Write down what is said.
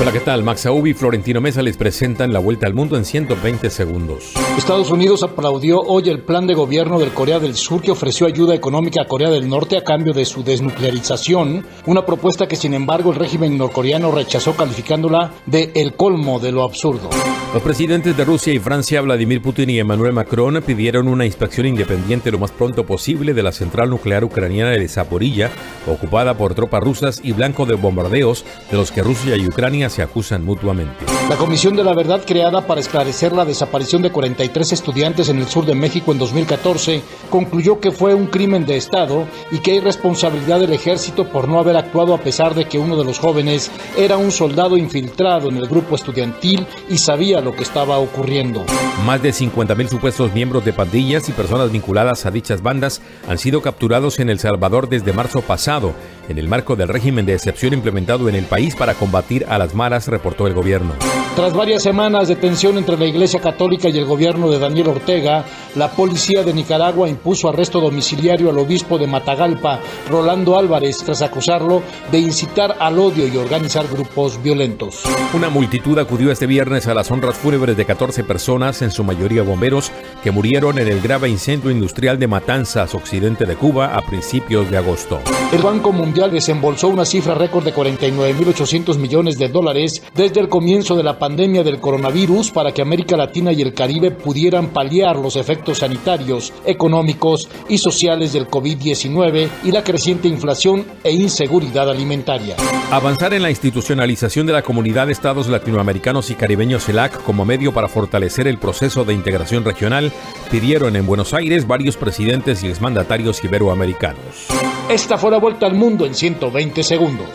Hola, ¿qué tal? Max Aub y Florentino Mesa les presentan la vuelta al mundo en 120 segundos. Estados Unidos aplaudió hoy el plan de gobierno del Corea del Sur que ofreció ayuda económica a Corea del Norte a cambio de su desnuclearización, una propuesta que sin embargo el régimen norcoreano rechazó calificándola de el colmo de lo absurdo. Los presidentes de Rusia y Francia, Vladimir Putin y Emmanuel Macron, pidieron una inspección independiente lo más pronto posible de la central nuclear ucraniana de Zaporilla, ocupada por tropas rusas y blanco de bombardeos de los que Rusia y Ucrania se acusan mutuamente. La Comisión de la Verdad creada para esclarecer la desaparición de 43 estudiantes en el sur de México en 2014 concluyó que fue un crimen de Estado y que hay responsabilidad del ejército por no haber actuado a pesar de que uno de los jóvenes era un soldado infiltrado en el grupo estudiantil y sabía lo que estaba ocurriendo. Más de 50.000 supuestos miembros de pandillas y personas vinculadas a dichas bandas han sido capturados en El Salvador desde marzo pasado, en el marco del régimen de excepción implementado en el país para combatir a las maras, reportó el gobierno. Tras varias semanas de tensión entre la Iglesia Católica y el gobierno de Daniel Ortega, la policía de Nicaragua impuso arresto domiciliario al obispo de Matagalpa, Rolando Álvarez, tras acusarlo de incitar al odio y organizar grupos violentos. Una multitud acudió este viernes a las honras fúnebres de 14 personas, en su mayoría bomberos, que murieron en el grave incendio industrial de Matanzas, occidente de Cuba, a principios de agosto. El Banco Mundial desembolsó una cifra récord de 49.800 millones de dólares desde el comienzo de la pandemia pandemia del coronavirus para que América Latina y el Caribe pudieran paliar los efectos sanitarios, económicos y sociales del COVID-19 y la creciente inflación e inseguridad alimentaria. Avanzar en la institucionalización de la comunidad de estados latinoamericanos y caribeños CELAC como medio para fortalecer el proceso de integración regional pidieron en Buenos Aires varios presidentes y exmandatarios iberoamericanos. Esta fue la vuelta al mundo en 120 segundos.